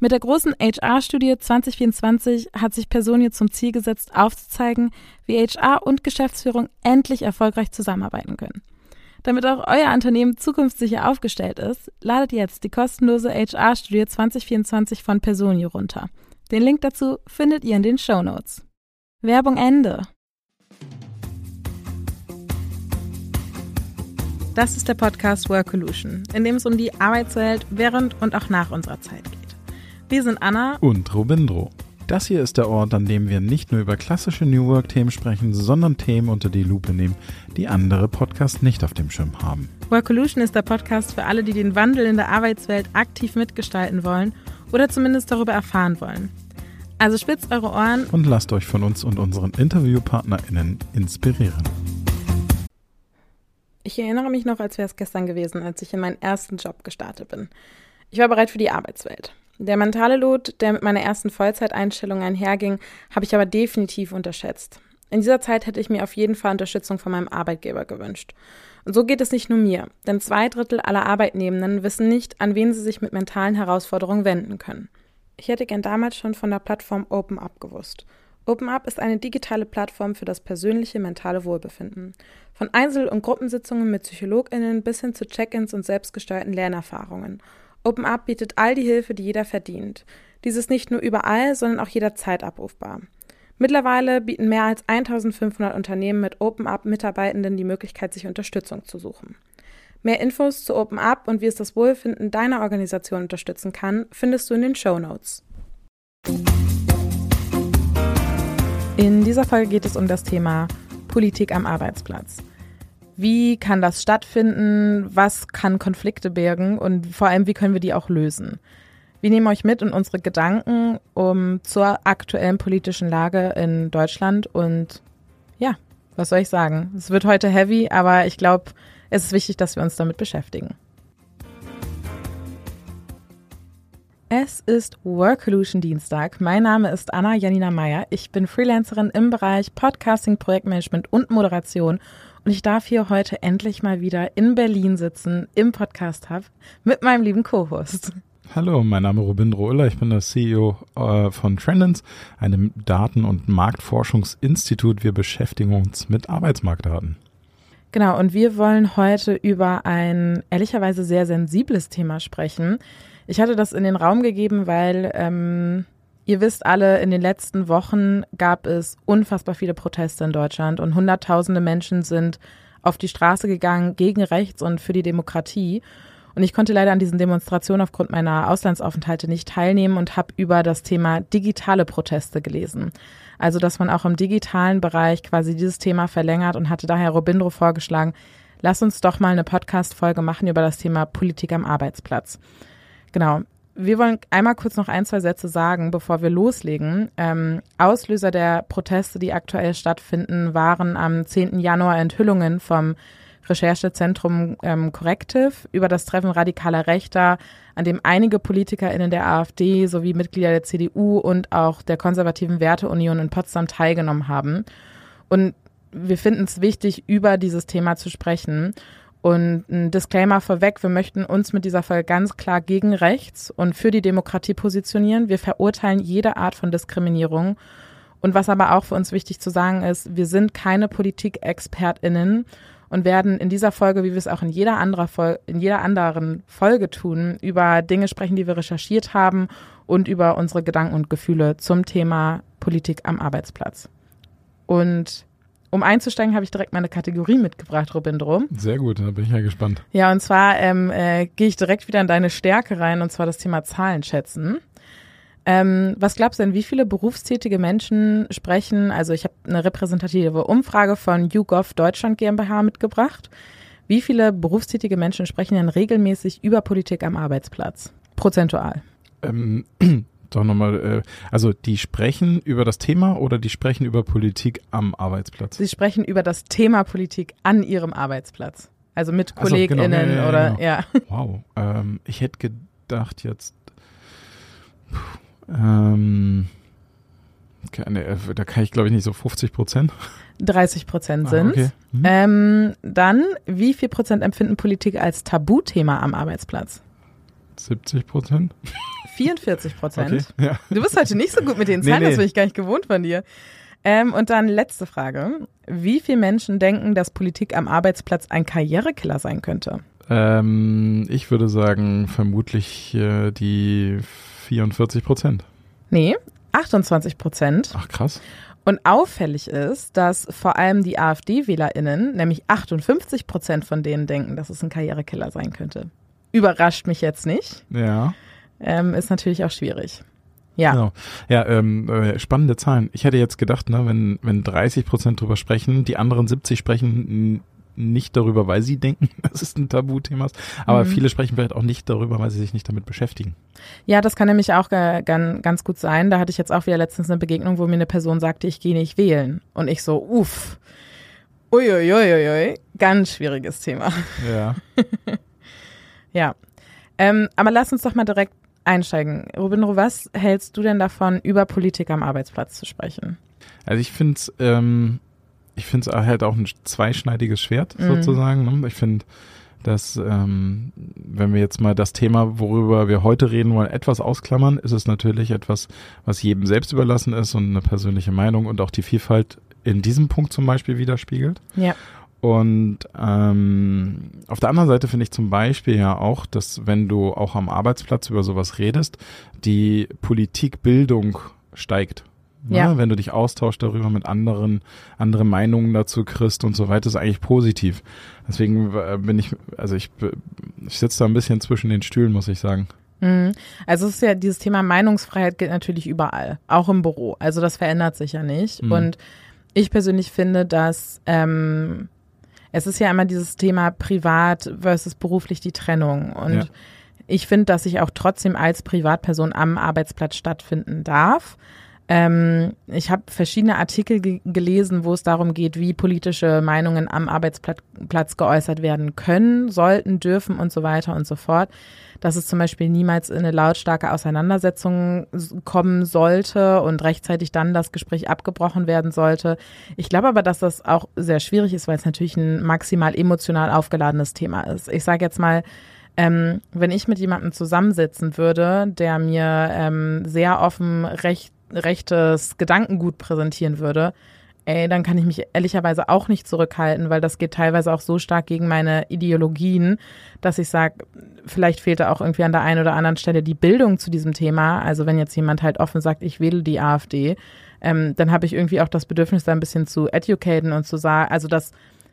Mit der großen HR-Studie 2024 hat sich Personio zum Ziel gesetzt, aufzuzeigen, wie HR und Geschäftsführung endlich erfolgreich zusammenarbeiten können. Damit auch euer Unternehmen zukunftssicher aufgestellt ist, ladet jetzt die kostenlose HR-Studie 2024 von Personio runter. Den Link dazu findet ihr in den Show Notes. Werbung Ende. Das ist der Podcast Workolution, in dem es um die Arbeitswelt während und auch nach unserer Zeit geht. Wir sind Anna und Robindro. Das hier ist der Ort, an dem wir nicht nur über klassische New Work-Themen sprechen, sondern Themen unter die Lupe nehmen, die andere Podcasts nicht auf dem Schirm haben. Workolution ist der Podcast für alle, die den Wandel in der Arbeitswelt aktiv mitgestalten wollen oder zumindest darüber erfahren wollen. Also spitzt eure Ohren und lasst euch von uns und unseren InterviewpartnerInnen inspirieren. Ich erinnere mich noch, als wäre es gestern gewesen, als ich in meinen ersten Job gestartet bin. Ich war bereit für die Arbeitswelt. Der mentale Load, der mit meiner ersten Vollzeiteinstellung einherging, habe ich aber definitiv unterschätzt. In dieser Zeit hätte ich mir auf jeden Fall Unterstützung von meinem Arbeitgeber gewünscht. Und so geht es nicht nur mir, denn zwei Drittel aller Arbeitnehmenden wissen nicht, an wen sie sich mit mentalen Herausforderungen wenden können. Ich hätte gern damals schon von der Plattform OpenUp gewusst. OpenUp ist eine digitale Plattform für das persönliche mentale Wohlbefinden. Von Einzel- und Gruppensitzungen mit PsychologInnen bis hin zu Check-ins und selbstgesteuerten Lernerfahrungen. OpenUp bietet all die Hilfe, die jeder verdient. Dies ist nicht nur überall, sondern auch jederzeit abrufbar. Mittlerweile bieten mehr als 1500 Unternehmen mit OpenUp Mitarbeitenden die Möglichkeit, sich Unterstützung zu suchen. Mehr Infos zu OpenUp und wie es das Wohlfinden deiner Organisation unterstützen kann, findest du in den Show Notes. In dieser Folge geht es um das Thema Politik am Arbeitsplatz. Wie kann das stattfinden? Was kann Konflikte bergen? Und vor allem, wie können wir die auch lösen? Wir nehmen euch mit in unsere Gedanken um zur aktuellen politischen Lage in Deutschland und ja, was soll ich sagen? Es wird heute heavy, aber ich glaube, es ist wichtig, dass wir uns damit beschäftigen. Es ist Workolution Dienstag. Mein Name ist Anna Janina Meyer. Ich bin Freelancerin im Bereich Podcasting, Projektmanagement und Moderation und ich darf hier heute endlich mal wieder in Berlin sitzen, im Podcast Hub, mit meinem lieben Co-Host. Hallo, mein Name ist Robin Rohler, ich bin der CEO äh, von Trendens, einem Daten- und Marktforschungsinstitut. Wir beschäftigen uns mit Arbeitsmarktdaten. Genau, und wir wollen heute über ein ehrlicherweise sehr sensibles Thema sprechen. Ich hatte das in den Raum gegeben, weil ähm, Ihr wisst alle, in den letzten Wochen gab es unfassbar viele Proteste in Deutschland und Hunderttausende Menschen sind auf die Straße gegangen gegen rechts und für die Demokratie. Und ich konnte leider an diesen Demonstrationen aufgrund meiner Auslandsaufenthalte nicht teilnehmen und habe über das Thema digitale Proteste gelesen. Also, dass man auch im digitalen Bereich quasi dieses Thema verlängert und hatte daher Robindro vorgeschlagen, lass uns doch mal eine Podcast-Folge machen über das Thema Politik am Arbeitsplatz. Genau wir wollen einmal kurz noch ein, zwei Sätze sagen, bevor wir loslegen. Ähm, Auslöser der Proteste, die aktuell stattfinden, waren am 10. Januar Enthüllungen vom Recherchezentrum ähm, Corrective über das Treffen radikaler Rechter, an dem einige PolitikerInnen der AfD sowie Mitglieder der CDU und auch der konservativen Werteunion in Potsdam teilgenommen haben. Und wir finden es wichtig, über dieses Thema zu sprechen. Und ein Disclaimer vorweg, wir möchten uns mit dieser Folge ganz klar gegen rechts und für die Demokratie positionieren. Wir verurteilen jede Art von Diskriminierung. Und was aber auch für uns wichtig zu sagen ist, wir sind keine Politikexpertinnen und werden in dieser Folge, wie wir es auch in jeder, anderer in jeder anderen Folge tun, über Dinge sprechen, die wir recherchiert haben und über unsere Gedanken und Gefühle zum Thema Politik am Arbeitsplatz. Und um einzusteigen, habe ich direkt meine Kategorie mitgebracht, Robindro. Sehr gut, da bin ich ja gespannt. Ja, und zwar ähm, äh, gehe ich direkt wieder in deine Stärke rein, und zwar das Thema Zahlen schätzen. Ähm, was glaubst du denn, wie viele berufstätige Menschen sprechen? Also ich habe eine repräsentative Umfrage von YouGov Deutschland GmbH mitgebracht. Wie viele berufstätige Menschen sprechen denn regelmäßig über Politik am Arbeitsplatz? Prozentual. Ähm, Doch nochmal, äh, also die sprechen über das Thema oder die sprechen über Politik am Arbeitsplatz? Sie sprechen über das Thema Politik an ihrem Arbeitsplatz. Also mit so, KollegInnen genau, ja, ja, oder genau. ja. Wow. Ähm, ich hätte gedacht jetzt. ähm, keine, äh, da kann ich glaube ich nicht so 50 Prozent. 30 Prozent sind. Ah, okay. mhm. ähm, dann, wie viel Prozent empfinden Politik als Tabuthema am Arbeitsplatz? 70 Prozent. 44 Prozent. Okay, ja. Du bist heute nicht so gut mit den Zahlen, nee, nee. das bin ich gar nicht gewohnt von dir. Ähm, und dann letzte Frage. Wie viele Menschen denken, dass Politik am Arbeitsplatz ein Karrierekiller sein könnte? Ähm, ich würde sagen, vermutlich äh, die 44 Prozent. Nee, 28 Prozent. Ach krass. Und auffällig ist, dass vor allem die AfD-WählerInnen, nämlich 58 Prozent von denen denken, dass es ein Karrierekiller sein könnte. Überrascht mich jetzt nicht. Ja. Ähm, ist natürlich auch schwierig. Ja. Genau. Ja, ähm, äh, spannende Zahlen. Ich hätte jetzt gedacht, ne, wenn, wenn 30 Prozent drüber sprechen, die anderen 70 sprechen nicht darüber, weil sie denken, dass es ein Tabuthema ist. Aber mhm. viele sprechen vielleicht auch nicht darüber, weil sie sich nicht damit beschäftigen. Ja, das kann nämlich auch ganz gut sein. Da hatte ich jetzt auch wieder letztens eine Begegnung, wo mir eine Person sagte, ich gehe nicht wählen. Und ich so, uff. Uiuiuiui, ganz schwieriges Thema. Ja. ja. Ähm, aber lass uns doch mal direkt einsteigen. Rubinro, was hältst du denn davon, über Politik am Arbeitsplatz zu sprechen? Also ich finde es ähm, ich finde es halt auch ein zweischneidiges Schwert mhm. sozusagen. Ne? Ich finde, dass ähm, wenn wir jetzt mal das Thema, worüber wir heute reden wollen, etwas ausklammern, ist es natürlich etwas, was jedem selbst überlassen ist und eine persönliche Meinung und auch die Vielfalt in diesem Punkt zum Beispiel widerspiegelt. Ja. Und ähm, auf der anderen Seite finde ich zum Beispiel ja auch, dass wenn du auch am Arbeitsplatz über sowas redest, die Politikbildung steigt. Ne? Ja. Wenn du dich austauschst darüber mit anderen, andere Meinungen dazu kriegst und so weiter, ist eigentlich positiv. Deswegen äh, bin ich, also ich, ich sitze da ein bisschen zwischen den Stühlen, muss ich sagen. Mhm. Also es ist ja, dieses Thema Meinungsfreiheit gilt natürlich überall, auch im Büro. Also das verändert sich ja nicht. Mhm. Und ich persönlich finde, dass ähm, es ist ja immer dieses Thema privat versus beruflich die Trennung. Und ja. ich finde, dass ich auch trotzdem als Privatperson am Arbeitsplatz stattfinden darf. Ähm, ich habe verschiedene Artikel ge gelesen, wo es darum geht, wie politische Meinungen am Arbeitsplatz geäußert werden können, sollten, dürfen und so weiter und so fort. Dass es zum Beispiel niemals in eine lautstarke Auseinandersetzung kommen sollte und rechtzeitig dann das Gespräch abgebrochen werden sollte. Ich glaube aber, dass das auch sehr schwierig ist, weil es natürlich ein maximal emotional aufgeladenes Thema ist. Ich sage jetzt mal, ähm, wenn ich mit jemandem zusammensitzen würde, der mir ähm, sehr offen recht rechtes Gedankengut präsentieren würde, ey, dann kann ich mich ehrlicherweise auch nicht zurückhalten, weil das geht teilweise auch so stark gegen meine Ideologien, dass ich sage, vielleicht fehlt da auch irgendwie an der einen oder anderen Stelle die Bildung zu diesem Thema. Also wenn jetzt jemand halt offen sagt, ich wähle die AfD, ähm, dann habe ich irgendwie auch das Bedürfnis, da ein bisschen zu educaten und zu sagen, also das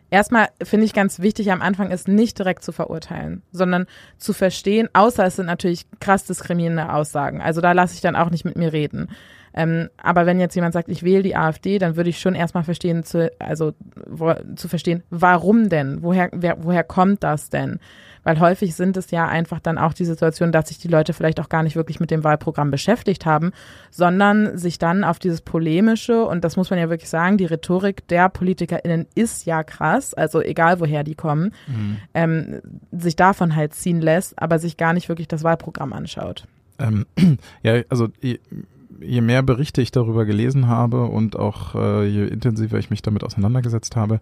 erstmal finde ich ganz wichtig am Anfang ist nicht direkt zu verurteilen, sondern zu verstehen, außer es sind natürlich krass diskriminierende Aussagen. Also da lasse ich dann auch nicht mit mir reden. Ähm, aber wenn jetzt jemand sagt, ich wähle die AfD, dann würde ich schon erstmal verstehen, zu, also wo, zu verstehen, warum denn? Woher, wer, woher kommt das denn? Weil häufig sind es ja einfach dann auch die Situation, dass sich die Leute vielleicht auch gar nicht wirklich mit dem Wahlprogramm beschäftigt haben, sondern sich dann auf dieses polemische, und das muss man ja wirklich sagen, die Rhetorik der PolitikerInnen ist ja krass, also egal woher die kommen, mhm. ähm, sich davon halt ziehen lässt, aber sich gar nicht wirklich das Wahlprogramm anschaut. Ähm, ja, also je mehr Berichte ich darüber gelesen habe und auch äh, je intensiver ich mich damit auseinandergesetzt habe,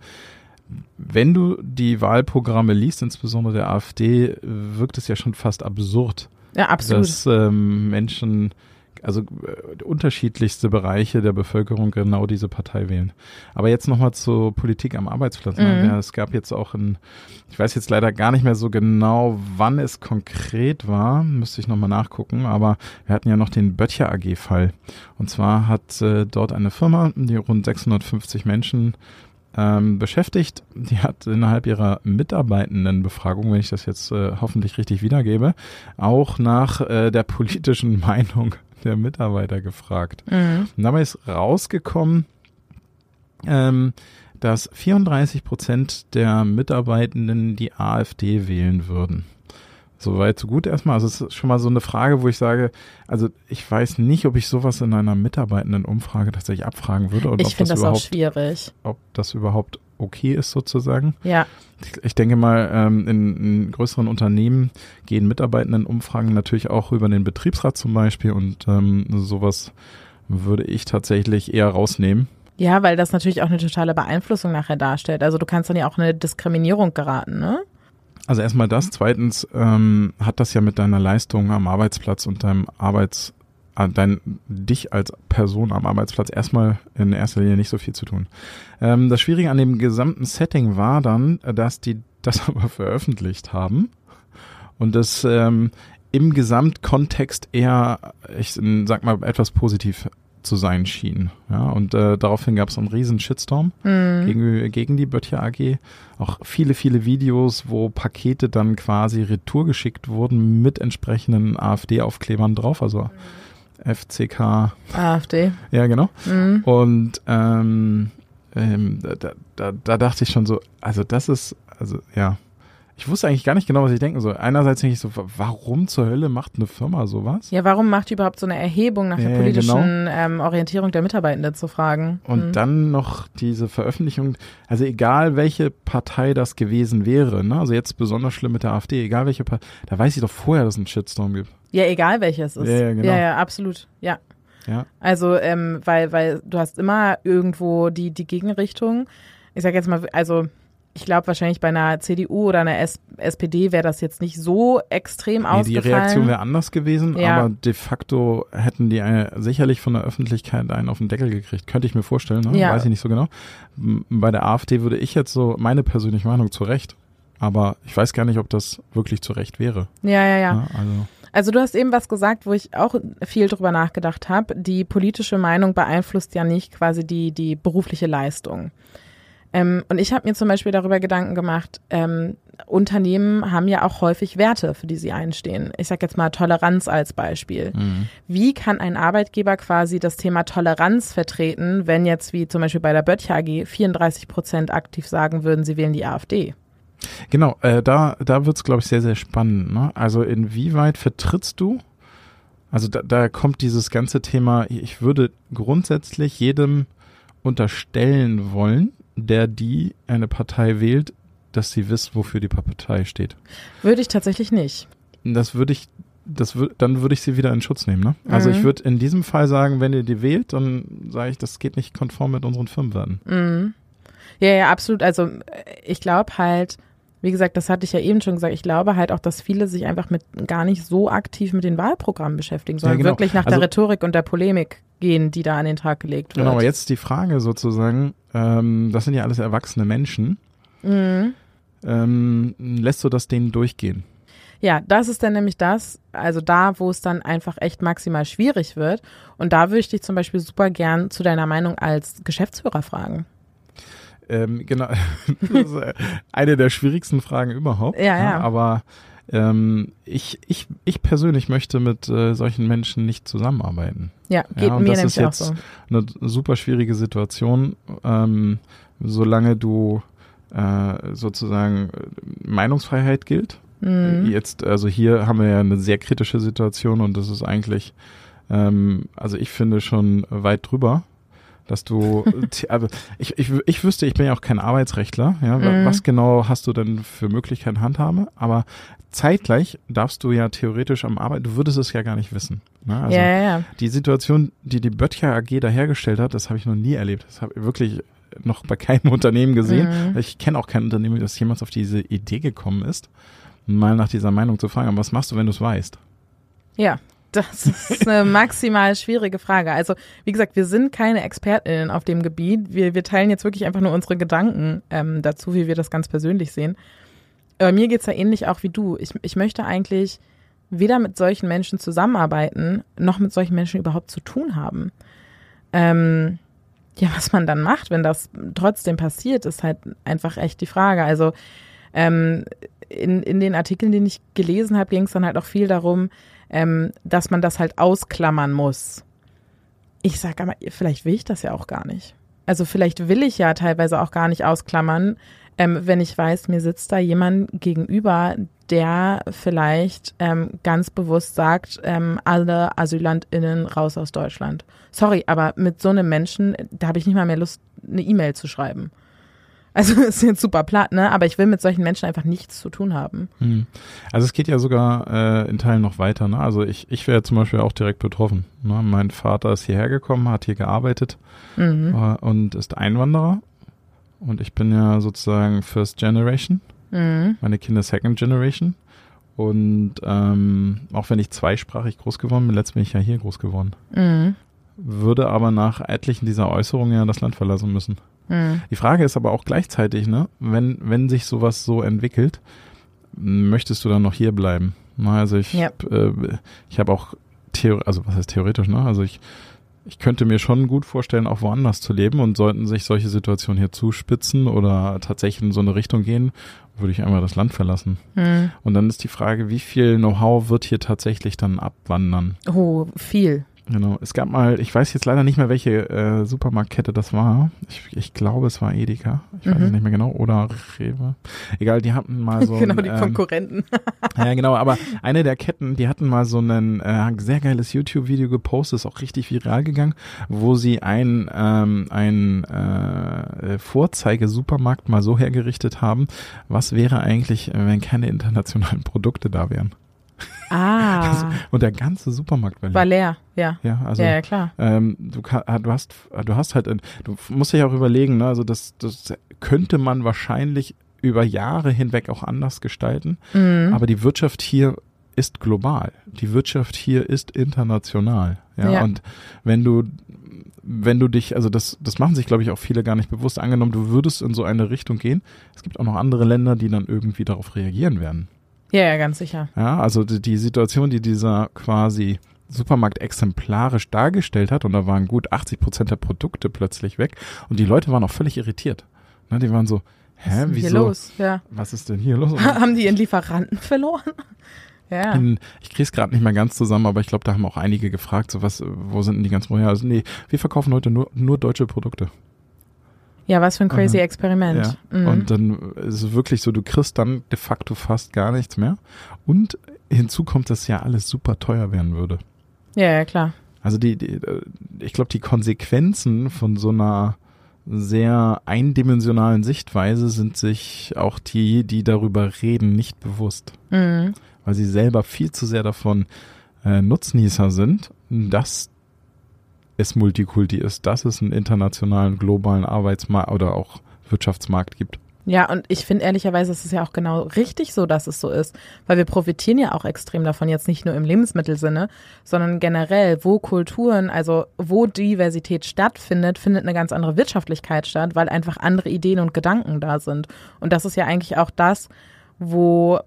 wenn du die Wahlprogramme liest, insbesondere der AfD, wirkt es ja schon fast absurd, ja, absolut. dass ähm, Menschen also äh, unterschiedlichste Bereiche der Bevölkerung genau diese Partei wählen. Aber jetzt nochmal zur Politik am Arbeitsplatz. Ne? Mhm. Ja, es gab jetzt auch ein, ich weiß jetzt leider gar nicht mehr so genau, wann es konkret war, müsste ich nochmal nachgucken, aber wir hatten ja noch den Böttcher AG-Fall. Und zwar hat äh, dort eine Firma, die rund 650 Menschen ähm, beschäftigt. Die hat innerhalb ihrer Mitarbeitendenbefragung, wenn ich das jetzt äh, hoffentlich richtig wiedergebe, auch nach äh, der politischen Meinung der Mitarbeiter gefragt. Mhm. Und dabei ist rausgekommen, ähm, dass 34 Prozent der Mitarbeitenden die AfD wählen würden. Soweit, so gut erstmal. Also es ist schon mal so eine Frage, wo ich sage, also ich weiß nicht, ob ich sowas in einer mitarbeitenden Umfrage tatsächlich abfragen würde. Und ich finde das, das auch schwierig. Ob das überhaupt okay ist sozusagen. Ja. Ich, ich denke mal, ähm, in, in, größeren Unternehmen gehen mitarbeitenden Umfragen natürlich auch über den Betriebsrat zum Beispiel und ähm, sowas würde ich tatsächlich eher rausnehmen. Ja, weil das natürlich auch eine totale Beeinflussung nachher darstellt. Also du kannst dann ja auch eine Diskriminierung geraten, ne? Also erstmal das. Zweitens ähm, hat das ja mit deiner Leistung am Arbeitsplatz und deinem Arbeits, äh, dein, dich als Person am Arbeitsplatz erstmal in erster Linie nicht so viel zu tun. Ähm, das Schwierige an dem gesamten Setting war dann, dass die das aber veröffentlicht haben und das ähm, im Gesamtkontext eher, ich sag mal, etwas positiv zu sein schien. Ja, und äh, daraufhin gab es einen riesen Shitstorm mhm. gegen, gegen die Böttcher AG. Auch viele, viele Videos, wo Pakete dann quasi retour geschickt wurden mit entsprechenden AfD-Aufklebern drauf, also mhm. FCK. AfD. Ja, genau. Mhm. Und ähm, ähm, da, da, da dachte ich schon so, also das ist, also ja, ich wusste eigentlich gar nicht genau, was ich denken soll. Einerseits denke ich so, warum zur Hölle macht eine Firma sowas? Ja, warum macht die überhaupt so eine Erhebung nach der Ja, politischen genau. ähm, Orientierung der Mitarbeitenden zu fragen? Und Mhm. dann noch diese Veröffentlichung, also egal welche Partei das gewesen wäre, ne? also jetzt besonders schlimm mit der AfD, egal welche Partei, da weiß ich doch vorher, dass es einen Shitstorm gibt. Ja, egal welches ist. Ja, ja, genau. ja, ja absolut. Ja. Ja. Also, ähm, weil, weil du hast immer irgendwo die, die Gegenrichtung. Ich sag jetzt mal, also ich glaube wahrscheinlich bei einer CDU oder einer S SPD wäre das jetzt nicht so extrem Nee, die ausgefallen. Reaktion wäre anders gewesen, Ja. aber de facto hätten die eine, sicherlich von der Öffentlichkeit einen auf den Deckel gekriegt. Könnte ich mir vorstellen, ne? Ja. weiß ich nicht so genau. Bei der AfD würde ich jetzt so meine persönliche Meinung zu Recht, aber ich weiß gar nicht, ob das wirklich zu Recht wäre. ja, ja, ja. Ne? Also Also du hast eben was gesagt, wo ich auch viel drüber nachgedacht habe. Die politische Meinung beeinflusst ja nicht quasi die, die berufliche Leistung. Ähm, und ich habe mir zum Beispiel darüber Gedanken gemacht, ähm, Unternehmen haben ja auch häufig Werte, für die sie einstehen. Ich sage jetzt mal Toleranz als Beispiel. mhm. Wie kann ein Arbeitgeber quasi das Thema Toleranz vertreten, wenn jetzt wie zum Beispiel bei der Böttcher AG 34 Prozent aktiv sagen würden, sie wählen die AfD? Genau, äh, da, da wird's, glaube ich, sehr, sehr spannend. Ne? Also inwieweit vertrittst du, also da, da kommt dieses ganze Thema, ich würde grundsätzlich jedem unterstellen wollen, der die eine Partei wählt, dass sie wisst, wofür die Partei steht. Würde ich tatsächlich nicht. Das würde ich, das wür, dann würde ich sie wieder in Schutz nehmen. Ne? Also Mhm. ich würde in diesem Fall sagen, wenn ihr die wählt, dann sage ich, das geht nicht konform mit unseren Firmenwerten. Mhm. Ja, ja, absolut. Also äh, ich glaube halt, wie gesagt, das hatte ich ja eben schon gesagt, ich glaube halt auch, dass viele sich einfach mit gar nicht so aktiv mit den Wahlprogrammen beschäftigen, sondern genau. wirklich nach Also- der Rhetorik und der Polemik gehen, die da an den Tag gelegt wird. Genau, aber jetzt die Frage sozusagen, ähm, das sind ja alles erwachsene Menschen. Mhm. Ähm, lässt du das denen durchgehen? Ja, das ist dann nämlich das, also da, wo es dann einfach echt maximal schwierig wird. Und da würde ich dich zum Beispiel super gern zu deiner Meinung als Geschäftsführer fragen. Ähm, genau, das ist äh, eine der schwierigsten Fragen überhaupt. Ja, ja. Aber ähm, ich, ich, ich persönlich möchte mit äh, solchen Menschen nicht zusammenarbeiten. Ja, geht und mir das ist jetzt so. eine super schwierige Situation, ähm, solange du äh, sozusagen Meinungsfreiheit gilt. Mhm. Jetzt, also hier haben wir ja eine sehr kritische Situation und das ist eigentlich, ähm, also ich finde schon weit drüber, dass du, also ich, ich, ich wüsste, ich bin ja auch kein Arbeitsrechtler, ja, Mhm. was genau hast du denn für Möglichkeiten Handhabe, aber zeitgleich darfst du ja theoretisch am Arbeit, du würdest es ja gar nicht wissen. Ne? Also ja, ja, ja. die Situation, die die Böttcher AG da hergestellt hat, das habe ich noch nie erlebt. Das habe ich wirklich noch bei keinem Unternehmen gesehen. Mhm. Ich kenne auch kein Unternehmen, das jemals auf diese Idee gekommen ist, mal nach dieser Meinung zu fragen. Aber was machst du, wenn du es weißt? Ja, das ist eine maximal schwierige Frage. Also, wie gesagt, wir sind keine ExpertInnen auf dem Gebiet. Wir, wir teilen jetzt wirklich einfach nur unsere Gedanken ähm, dazu, wie wir das ganz persönlich sehen. Aber mir geht's ja ähnlich auch wie du. Ich, ich möchte eigentlich weder mit solchen Menschen zusammenarbeiten, noch mit solchen Menschen überhaupt zu tun haben. Ähm, ja, was man dann macht, wenn das trotzdem passiert, ist halt einfach echt die Frage. Also ähm, in, in den Artikeln, die ich gelesen habe, ging es dann halt auch viel darum, ähm, dass man das halt ausklammern muss. Ich sage aber, vielleicht will ich das ja auch gar nicht. Also vielleicht will ich ja teilweise auch gar nicht ausklammern, ähm, wenn ich weiß, mir sitzt da jemand gegenüber, der vielleicht ähm, ganz bewusst sagt, ähm, alle AsylantInnen raus aus Deutschland. Sorry, aber mit so einem Menschen, da habe ich nicht mal mehr Lust, eine E-Mail zu schreiben. Also ist jetzt super platt, ne? Aber ich will mit solchen Menschen einfach nichts zu tun haben. Hm. Also es geht ja sogar äh, in Teilen noch weiter, ne? Also ich, ich wäre zum Beispiel auch direkt betroffen. Ne? Mein Vater ist hierher gekommen, hat hier gearbeitet mhm. äh, und ist Einwanderer. Und ich bin ja sozusagen First Generation. Mhm. Meine Kinder Second Generation. Und ähm, auch wenn ich zweisprachig groß geworden bin, letztens bin ich ja hier groß geworden. Mhm. Würde aber nach etlichen dieser Äußerungen ja das Land verlassen müssen. Mhm. Die Frage ist aber auch gleichzeitig, ne, wenn, wenn sich sowas so entwickelt, möchtest du dann noch hier bleiben? Na, also ich, ja. äh, ich habe auch Theor also was heißt theoretisch, ne? Also ich, ich könnte mir schon gut vorstellen, auch woanders zu leben und sollten sich solche Situationen hier zuspitzen oder tatsächlich in so eine Richtung gehen, würde ich einmal das Land verlassen. Mhm. Und dann ist die Frage, wie viel Know-how wird hier tatsächlich dann abwandern? Oh, viel. Genau. Es gab mal, ich weiß jetzt leider nicht mehr, welche äh, Supermarktkette das war. Ich, ich glaube, es war Edeka. Ich weiß es mhm. nicht mehr genau. Oder Rewe. Egal, die hatten mal so. genau, ein, die ähm, Konkurrenten. ja, genau. Aber eine der Ketten, die hatten mal so ein äh, sehr geiles YouTube-Video gepostet, ist auch richtig viral gegangen, wo sie ein, ähm, ein äh, Vorzeige-Supermarkt mal so hergerichtet haben. Was wäre eigentlich, wenn keine internationalen Produkte da wären? Ah. Also, und der ganze Supermarkt war leer. War leer, ja. Ja, also, ja, ja klar. Ähm, du, du, hast, du hast halt, du musst dich auch überlegen, ne, also das, das könnte man wahrscheinlich über Jahre hinweg auch anders gestalten. Mhm. Aber die Wirtschaft hier ist global. Die Wirtschaft hier ist international. Ja, ja. und wenn du wenn du dich, also das, das machen sich, glaube ich, auch viele gar nicht bewusst. Angenommen, du würdest in so eine Richtung gehen. Es gibt auch noch andere Länder, die dann irgendwie darauf reagieren werden. Ja, ja, ganz sicher. Ja, also die, die Situation, die dieser quasi Supermarkt exemplarisch dargestellt hat, und da waren gut 80 Prozent der Produkte plötzlich weg, und die Leute waren auch völlig irritiert. Ne, die waren so, hä, was ist wieso? Los? Ja. Was ist denn hier los? haben die ihren Lieferanten verloren? Ja. In, ich krieg's gerade nicht mehr ganz zusammen, aber ich glaube, da haben auch einige gefragt, so was, wo sind denn die ganz woher? Also nee, wir verkaufen heute nur, nur deutsche Produkte. Ja, was für ein crazy mhm. Experiment. Ja. Mhm. Und dann ist es wirklich so, du kriegst dann de facto fast gar nichts mehr. Und hinzu kommt, dass ja alles super teuer werden würde. Ja, ja, klar. Also die, die ich glaube, die Konsequenzen von so einer sehr eindimensionalen Sichtweise sind sich auch die, die darüber reden, nicht bewusst. Mhm. Weil sie selber viel zu sehr davon äh, Nutznießer sind, dass es Multikulti ist, dass es einen internationalen, globalen Arbeitsmarkt oder auch Wirtschaftsmarkt gibt. Ja, und ich finde ehrlicherweise, es ist ja auch genau richtig so, dass es so ist, weil wir profitieren ja auch extrem davon, jetzt nicht nur im Lebensmittelsinne, sondern generell, wo Kulturen, also wo Diversität stattfindet, findet eine ganz andere Wirtschaftlichkeit statt, weil einfach andere Ideen und Gedanken da sind. Und das ist ja eigentlich auch das, wo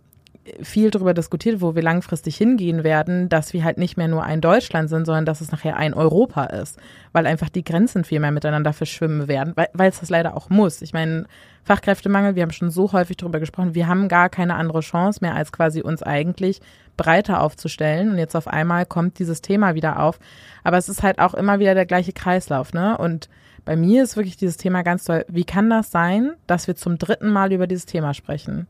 viel darüber diskutiert, wo wir langfristig hingehen werden, dass wir halt nicht mehr nur ein Deutschland sind, sondern dass es nachher ein Europa ist, weil einfach die Grenzen viel mehr miteinander verschwimmen werden, weil, es das leider auch muss. Ich meine, Fachkräftemangel, wir haben schon so häufig darüber gesprochen, wir haben gar keine andere Chance mehr, als quasi uns eigentlich breiter aufzustellen. Und jetzt auf einmal kommt dieses Thema wieder auf. Aber es ist halt auch immer wieder der gleiche Kreislauf, ne? Und bei mir ist wirklich dieses Thema ganz toll. Wie kann das sein, dass wir zum dritten Mal über dieses Thema sprechen?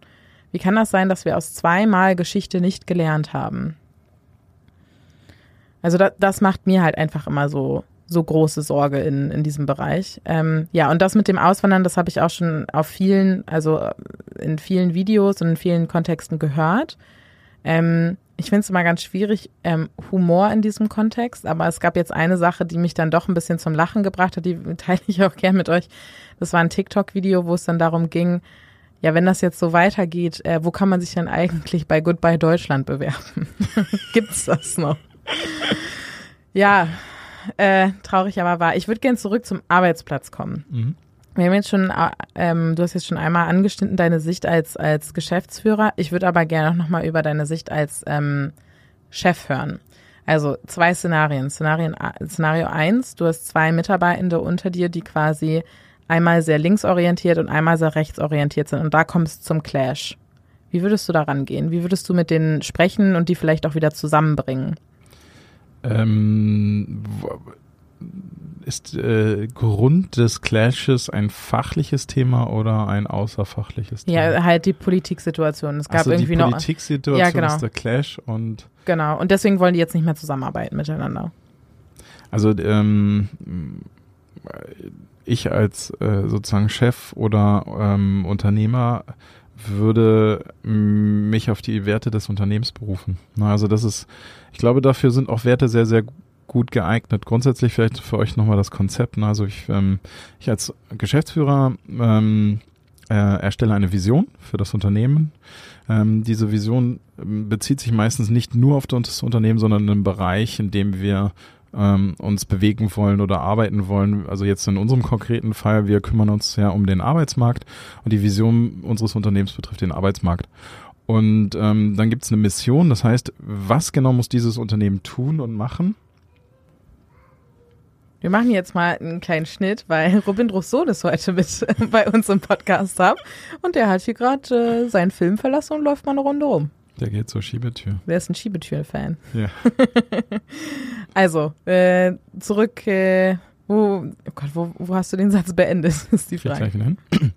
Wie kann das sein, dass wir aus zweimal Geschichte nicht gelernt haben? Also das, das macht mir halt einfach immer so so große Sorge in, in diesem Bereich. Ähm, ja, und das mit dem Auswandern, das habe ich auch schon auf vielen, also in vielen Videos und in vielen Kontexten gehört. Ähm, ich finde es immer ganz schwierig, ähm, Humor in diesem Kontext, aber es gab jetzt eine Sache, die mich dann doch ein bisschen zum Lachen gebracht hat, die teile ich auch gern mit euch. Das war ein TikTok-Video, wo es dann darum ging, ja, wenn das jetzt so weitergeht, äh, wo kann man sich denn eigentlich bei Goodbye Deutschland bewerben? Gibt's das noch? ja, äh, traurig aber wahr. Ich würde gerne zurück zum Arbeitsplatz kommen. Mhm. Wir haben jetzt schon, äh, ähm, du hast jetzt schon einmal angeschnitten deine Sicht als, als Geschäftsführer. Ich würde aber gerne noch mal über deine Sicht als ähm, Chef hören. Also zwei Szenarien. Szenarien, Szenario eins, du hast zwei Mitarbeitende unter dir, die quasi einmal sehr linksorientiert und einmal sehr rechtsorientiert sind. Und da kommst du zum Clash. Wie würdest du da rangehen? Wie würdest du mit denen sprechen und die vielleicht auch wieder zusammenbringen? Ähm, ist äh, Grund des Clashes ein fachliches Thema oder ein außerfachliches Thema? Ja, halt die Politiksituation. Es gab also irgendwie die noch. Politiksituation Ja, genau. ist der Clash und Genau. Und deswegen wollen die jetzt nicht mehr zusammenarbeiten miteinander. also ähm, ich als äh, sozusagen Chef oder ähm, Unternehmer würde mich auf die Werte des Unternehmens berufen. Na, also das ist, ich glaube, dafür sind auch Werte sehr, sehr gut geeignet. Grundsätzlich vielleicht für euch nochmal das Konzept. Na, Also ich, ähm, ich als Geschäftsführer ähm, äh, erstelle eine Vision für das Unternehmen. Ähm, diese Vision ähm, bezieht sich meistens nicht nur auf das Unternehmen, sondern in einen Bereich, in dem wir ähm, uns bewegen wollen oder arbeiten wollen. Also jetzt in unserem konkreten Fall, wir kümmern uns ja um den Arbeitsmarkt und die Vision unseres Unternehmens betrifft den Arbeitsmarkt. Und ähm, dann gibt es eine Mission, das heißt, was genau muss dieses Unternehmen tun und machen? Wir machen jetzt mal einen kleinen Schnitt, weil Robin Rousseau das heute mit bei uns im Podcast hat. Und der hat hier gerade äh, seinen Film verlassen und läuft mal eine Runde rum. Der geht zur Schiebetür. Wer ist ein Schiebetür-Fan? Ja. Also, äh, zurück, äh, wo, oh Gott, wo, wo hast du den Satz beendet, ist die Frage. gleich.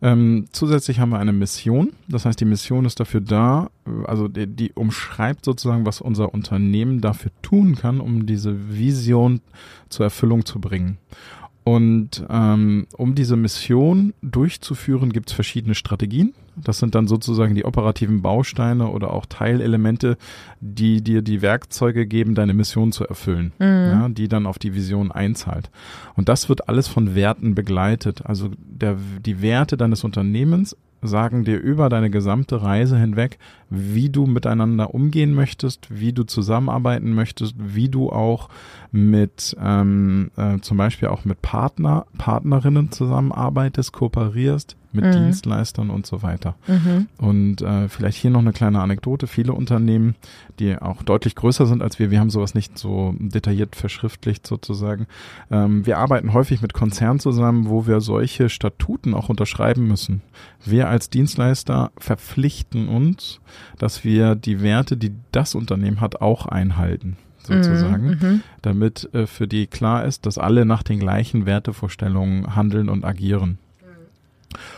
Ähm, zusätzlich haben wir eine Mission. Das heißt, die Mission ist dafür da, äh, also die, die umschreibt sozusagen, was unser Unternehmen dafür tun kann, um diese Vision zur Erfüllung zu bringen. Und ähm, um diese Mission durchzuführen, gibt es verschiedene Strategien. Das sind dann sozusagen die operativen Bausteine oder auch Teilelemente, die dir die Werkzeuge geben, deine Mission zu erfüllen, ja, die dann auf die Vision einzahlt. Und das wird alles von Werten begleitet. Also der, die Werte deines Unternehmens sagen dir über deine gesamte Reise hinweg, wie du miteinander umgehen möchtest, wie du zusammenarbeiten möchtest, wie du auch mit ähm, äh, zum Beispiel auch mit Partner, Partnerinnen zusammenarbeitest, kooperierst, mit Mhm. Dienstleistern und so weiter. Mhm. Und äh, vielleicht hier noch eine kleine Anekdote. Viele Unternehmen, die auch deutlich größer sind als wir, wir haben sowas nicht so detailliert verschriftlicht sozusagen. Ähm, wir arbeiten häufig mit Konzernen zusammen, wo wir solche Statuten auch unterschreiben müssen. Wir als Dienstleister verpflichten uns, dass wir die Werte, die das Unternehmen hat, auch einhalten sozusagen, Mhm. damit äh, für die klar ist, dass alle nach den gleichen Wertevorstellungen handeln und agieren.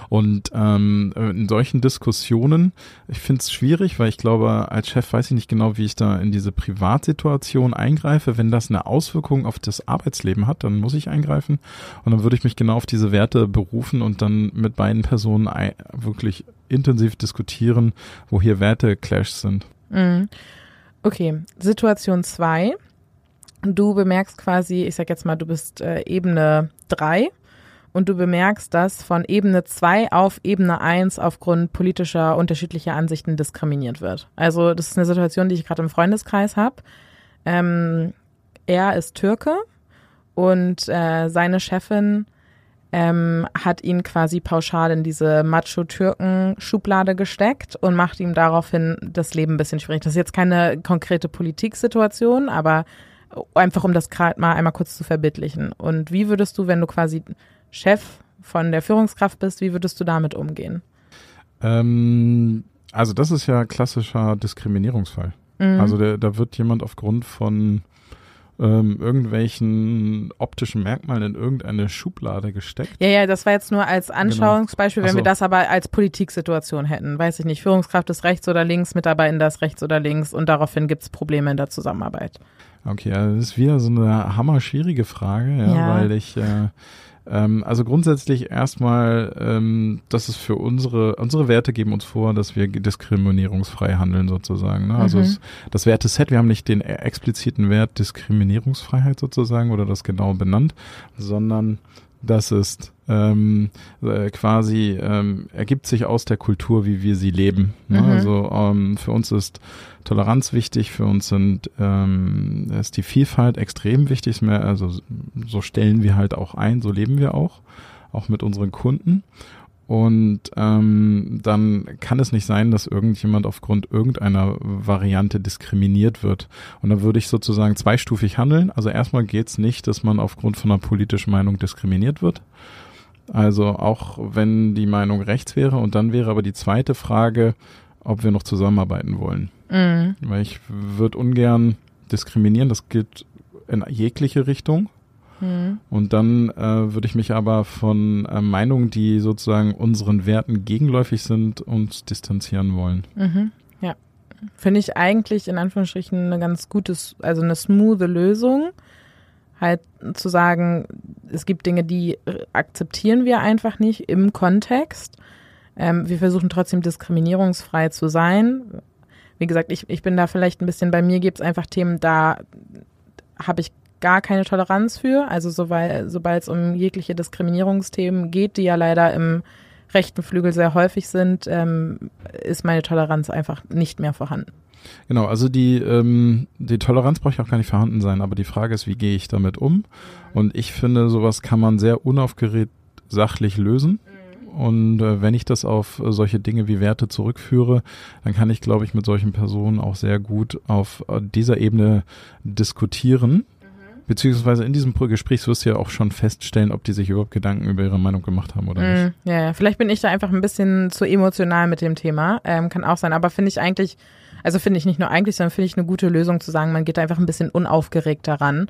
Und ähm, in solchen Diskussionen, ich finde es schwierig, weil ich glaube, als Chef weiß ich nicht genau, wie ich da in diese Privatsituation eingreife. Wenn das eine Auswirkung auf das Arbeitsleben hat, dann muss ich eingreifen. Und dann würde ich mich genau auf diese Werte berufen und dann mit beiden Personen wirklich intensiv diskutieren, wo hier Werte-Clash sind. Mhm. Okay, Situation zwei. Du bemerkst quasi, ich sag jetzt mal, du bist äh, Ebene drei und du bemerkst, dass von Ebene zwei auf Ebene eins aufgrund politischer unterschiedlicher Ansichten diskriminiert wird. Also das ist eine Situation, die ich gerade im Freundeskreis habe. Ähm, er ist Türke und äh, seine Chefin ähm, hat ihn quasi pauschal in diese Macho-Türken-Schublade gesteckt und macht ihm daraufhin das Leben ein bisschen schwierig. Das ist jetzt keine konkrete Politiksituation, aber einfach um das gerade mal einmal kurz zu verbildlichen. Und wie würdest du, wenn du quasi Chef von der Führungskraft bist, wie würdest du damit umgehen? Ähm, also das ist ja klassischer Diskriminierungsfall. Mhm. Also der, da wird jemand aufgrund von ähm, irgendwelchen optischen Merkmalen in irgendeine Schublade gesteckt. Ja, ja, das war jetzt nur als Anschauungsbeispiel, wenn Ach so. wir das aber als Politiksituation hätten. Weiß ich nicht, Führungskraft ist rechts oder links, Mitarbeitender ist rechts oder links und daraufhin gibt es Probleme in der Zusammenarbeit. Okay, also das ist wieder so eine hammerschwierige Frage, ja, Ja. weil ich äh, ähm, also grundsätzlich erstmal, ähm, das ist für unsere unsere Werte geben uns vor, dass wir diskriminierungsfrei handeln sozusagen. Ne? Also Mhm. es, das Werteset, wir haben nicht den expliziten Wert Diskriminierungsfreiheit sozusagen oder das genau benannt, sondern das ist ähm, äh, quasi ähm, ergibt sich aus der Kultur, wie wir sie leben. Ne? Mhm. Also ähm, für uns ist Toleranz wichtig, für uns sind ähm, ist die Vielfalt extrem wichtig. Mehr, also so stellen wir halt auch ein, so leben wir auch, auch mit unseren Kunden. Und ähm, dann kann es nicht sein, dass irgendjemand aufgrund irgendeiner Variante diskriminiert wird. Und da würde ich sozusagen zweistufig handeln. Also erstmal geht's nicht, dass man aufgrund von einer politischen Meinung diskriminiert wird. Also auch wenn die Meinung rechts wäre. Und dann wäre aber die zweite Frage, ob wir noch zusammenarbeiten wollen. Mhm. Weil ich würde ungern diskriminieren. Das gilt in jegliche Richtung. Mhm. Und dann äh, würde ich mich aber von äh, Meinungen, die sozusagen unseren Werten gegenläufig sind, uns distanzieren wollen. Mhm. Ja. Finde ich eigentlich in Anführungsstrichen eine ganz gute, also eine smooth Lösung. Halt zu sagen, es gibt Dinge, die akzeptieren wir einfach nicht im Kontext. Ähm, wir versuchen trotzdem diskriminierungsfrei zu sein. Wie gesagt, ich, ich bin da vielleicht ein bisschen, bei mir gibt es einfach Themen, da habe ich gar keine Toleranz für. Also sobald es um jegliche Diskriminierungsthemen geht, die ja leider im rechten Flügel sehr häufig sind, ähm, ist meine Toleranz einfach nicht mehr vorhanden. Genau, also die, ähm, die Toleranz braucht ja auch gar nicht vorhanden sein, aber die Frage ist, wie gehe ich damit um? Und ich finde, sowas kann man sehr unaufgeregt sachlich lösen. Und äh, wenn ich das auf äh, solche Dinge wie Werte zurückführe, dann kann ich, glaube ich, mit solchen Personen auch sehr gut auf äh, dieser Ebene diskutieren Beziehungsweise in diesem Gespräch wirst du ja auch schon feststellen, ob die sich überhaupt Gedanken über ihre Meinung gemacht haben oder nicht. Mm, ja, ja, vielleicht bin ich da einfach ein bisschen zu emotional mit dem Thema. Ähm, kann auch sein. Aber finde ich eigentlich, also finde ich nicht nur eigentlich, sondern finde ich eine gute Lösung zu sagen, man geht einfach ein bisschen unaufgeregter ran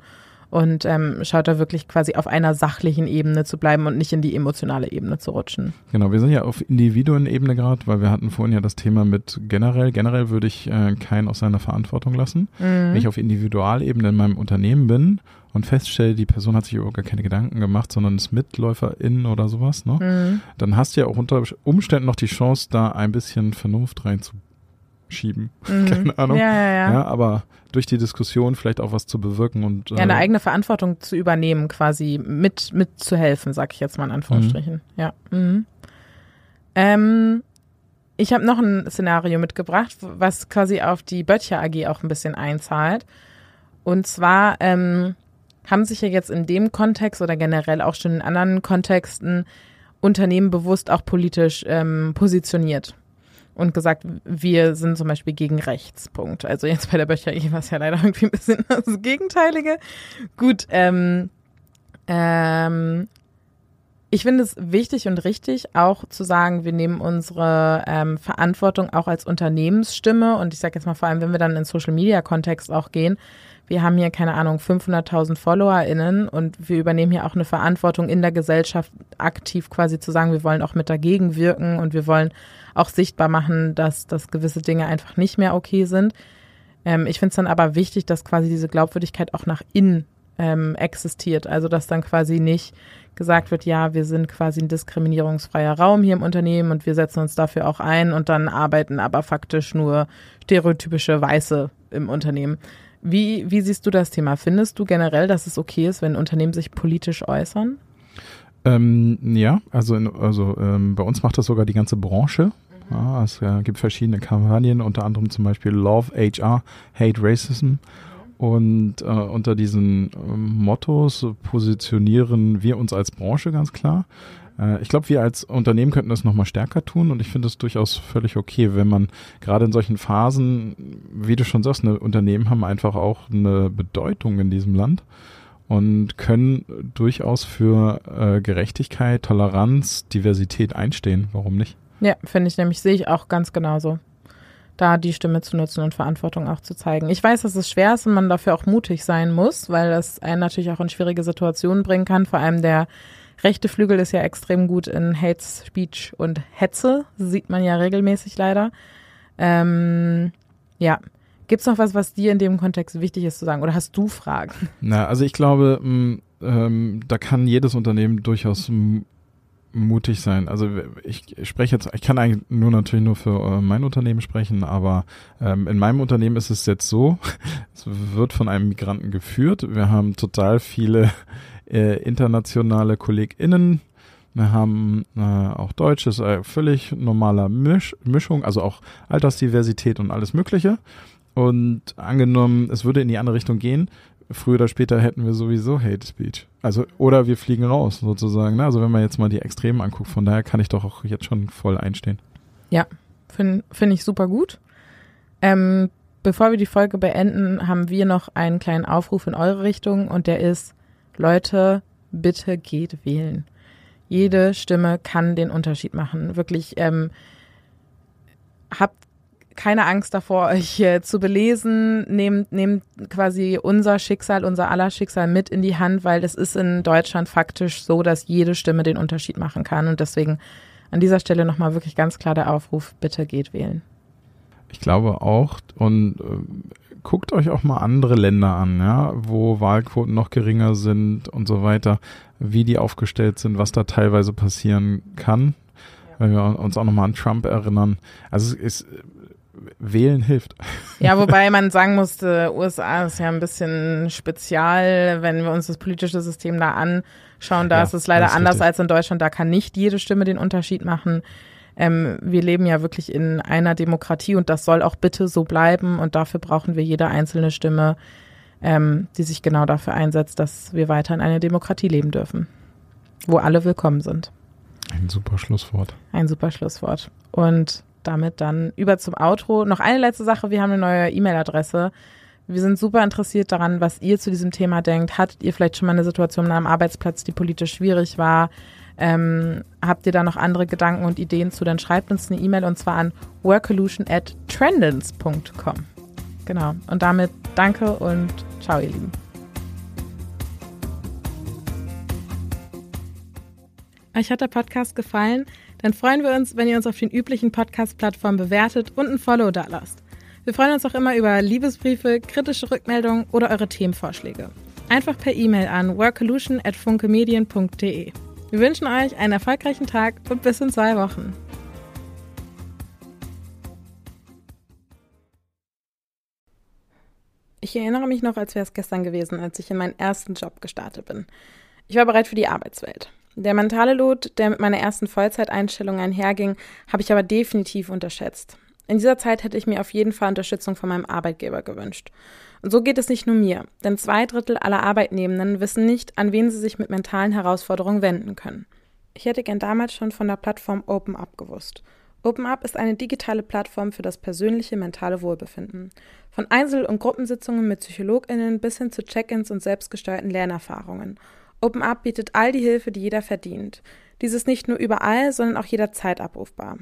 und ähm, schaut da wirklich quasi auf einer sachlichen Ebene zu bleiben und nicht in die emotionale Ebene zu rutschen. Genau, wir sind ja auf Individuenebene gerade, weil wir hatten vorhin ja das Thema mit generell. Generell würde ich äh, keinen aus seiner Verantwortung lassen. Mhm. Wenn ich auf Individualebene in meinem Unternehmen bin und feststelle, die Person hat sich überhaupt gar keine Gedanken gemacht, sondern ist Mitläuferin oder sowas, ne? Mhm. Dann hast du ja auch unter Umständen noch die Chance, da ein bisschen Vernunft reinzubringen schieben. Mhm. Keine Ahnung. Ja, ja, ja. ja, aber durch die Diskussion vielleicht auch was zu bewirken und ja, eine äh, eigene Verantwortung zu übernehmen, quasi mit mitzuhelfen, sag ich jetzt mal in Anführungsstrichen. Mhm. Ja. Mhm. Ähm, ich habe noch ein Szenario mitgebracht, was quasi auf die Böttcher AG auch ein bisschen einzahlt. Und zwar ähm, haben sich ja jetzt in dem Kontext oder generell auch schon in anderen Kontexten Unternehmen bewusst auch politisch ähm, positioniert und gesagt, wir sind zum Beispiel gegen rechts. Punkt. Also jetzt bei der Böcher war es ja leider irgendwie ein bisschen das Gegenteilige. Gut, ähm, ähm, ich finde es wichtig und richtig, auch zu sagen, wir nehmen unsere ähm, Verantwortung auch als Unternehmensstimme und ich sage jetzt mal vor allem, wenn wir dann in Social Media Kontext auch gehen, wir haben hier, keine Ahnung, 500.000 FollowerInnen und wir übernehmen hier auch eine Verantwortung in der Gesellschaft aktiv quasi zu sagen, wir wollen auch mit dagegen wirken und wir wollen auch sichtbar machen, dass, dass gewisse Dinge einfach nicht mehr okay sind. Ähm, ich finde es dann aber wichtig, dass quasi diese Glaubwürdigkeit auch nach innen ähm, existiert. Also dass dann quasi nicht gesagt wird, ja, wir sind quasi ein diskriminierungsfreier Raum hier im Unternehmen und wir setzen uns dafür auch ein und dann arbeiten aber faktisch nur stereotypische Weiße im Unternehmen. Wie, wie siehst du das Thema? Findest du generell, dass es okay ist, wenn Unternehmen sich politisch äußern? Ähm, ja, also, in, also ähm, bei uns macht das sogar die ganze Branche. Mhm. Ja, es äh, gibt verschiedene Kampagnen, unter anderem zum Beispiel Love HR, Hate Racism. Und äh, unter diesen äh, Mottos positionieren wir uns als Branche ganz klar. Äh, ich glaube, wir als Unternehmen könnten das nochmal stärker tun und ich finde es durchaus völlig okay, wenn man gerade in solchen Phasen, wie du schon sagst, eine Unternehmen haben einfach auch eine Bedeutung in diesem Land und können durchaus für äh, Gerechtigkeit, Toleranz, Diversität einstehen. Warum nicht? Ja, finde ich nämlich, sehe ich auch ganz genauso. Da die Stimme zu nutzen und Verantwortung auch zu zeigen. Ich weiß, dass es schwer ist und man dafür auch mutig sein muss, weil das einen natürlich auch in schwierige Situationen bringen kann. Vor allem der rechte Flügel ist ja extrem gut in Hate Speech und Hetze. Sieht man ja regelmäßig leider. Ähm, ja. Gibt es noch was, was dir in dem Kontext wichtig ist zu sagen? Oder hast du Fragen? Na, also ich glaube, mh, ähm, da kann jedes Unternehmen durchaus mutig sein. Also ich spreche jetzt, ich kann eigentlich nur natürlich nur für äh, mein Unternehmen sprechen, aber ähm, in meinem Unternehmen ist es jetzt so, es wird von einem Migranten geführt. Wir haben total viele äh, internationale KollegInnen. Wir haben äh, auch Deutsch, ist äh, völlig normaler Misch Mischung, also auch Altersdiversität und alles Mögliche. Und angenommen, es würde in die andere Richtung gehen, früher oder später hätten wir sowieso Hate Speech. Also, oder wir fliegen raus, sozusagen. Ne? Also, wenn man jetzt mal die Extremen anguckt, von daher kann ich doch auch jetzt schon voll einstehen. Ja, finde find ich super gut. Ähm, bevor wir die Folge beenden, haben wir noch einen kleinen Aufruf in eure Richtung und der ist, Leute, bitte geht wählen. Jede Stimme kann den Unterschied machen. Wirklich, ähm, habt keine Angst davor, euch zu belesen. Nehmt, nehmt quasi unser Schicksal, unser aller Schicksal mit in die Hand, weil es ist in Deutschland faktisch so, dass jede Stimme den Unterschied machen kann. Und deswegen an dieser Stelle nochmal wirklich ganz klar der Aufruf, bitte geht wählen. Ich glaube auch. Und äh, guckt euch auch mal andere Länder an, ja, wo Wahlquoten noch geringer sind und so weiter, wie die aufgestellt sind, was da teilweise passieren kann. Wenn wir uns auch nochmal an Trump erinnern. Also es ist Wählen hilft. Ja, wobei man sagen musste, USA ist ja ein bisschen spezial, wenn wir uns das politische System da anschauen. Da ja, ist es leider anders richtig. als in Deutschland. Da kann nicht jede Stimme den Unterschied machen. Ähm, wir leben ja wirklich in einer Demokratie und das soll auch bitte so bleiben. Und dafür brauchen wir jede einzelne Stimme, ähm, die sich genau dafür einsetzt, dass wir weiter in einer Demokratie leben dürfen, wo alle willkommen sind. Ein super Schlusswort. Ein super Schlusswort. Und damit dann über zum Outro. Noch eine letzte Sache, wir haben eine neue E-Mail-Adresse. Wir sind super interessiert daran, was ihr zu diesem Thema denkt. Hattet ihr vielleicht schon mal eine Situation einem Arbeitsplatz, die politisch schwierig war? Ähm, habt ihr da noch andere Gedanken und Ideen zu? Dann schreibt uns eine E-Mail und zwar an workolution at trendens.com. Genau. Und damit danke und ciao, ihr Lieben. Euch hat der Podcast gefallen? Dann freuen wir uns, wenn ihr uns auf den üblichen Podcast-Plattformen bewertet und ein Follow da lasst. Wir freuen uns auch immer über Liebesbriefe, kritische Rückmeldungen oder eure Themenvorschläge. Einfach per E-Mail an workolution.funkemedien.de. Wir wünschen euch einen erfolgreichen Tag und bis in zwei Wochen. Ich erinnere mich noch, als wäre es gestern gewesen, als ich in meinen ersten Job gestartet bin. Ich war bereit für die Arbeitswelt. Der mentale Load, der mit meiner ersten Vollzeiteinstellung einherging, habe ich aber definitiv unterschätzt. In dieser Zeit hätte ich mir auf jeden Fall Unterstützung von meinem Arbeitgeber gewünscht. Und so geht es nicht nur mir, denn zwei Drittel aller Arbeitnehmenden wissen nicht, an wen sie sich mit mentalen Herausforderungen wenden können. Ich hätte gern damals schon von der Plattform OpenUp gewusst. OpenUp ist eine digitale Plattform für das persönliche mentale Wohlbefinden. Von Einzel- und Gruppensitzungen mit PsychologInnen bis hin zu Check-ins und selbstgesteuerten Lernerfahrungen. OpenUp bietet all die Hilfe, die jeder verdient. Dies ist nicht nur überall, sondern auch jederzeit abrufbar.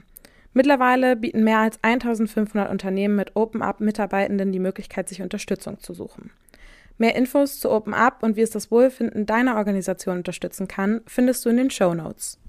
Mittlerweile bieten mehr als 1500 Unternehmen mit OpenUp Mitarbeitenden die Möglichkeit, sich Unterstützung zu suchen. Mehr Infos zu OpenUp und wie es das Wohlfinden deiner Organisation unterstützen kann, findest du in den Show Notes.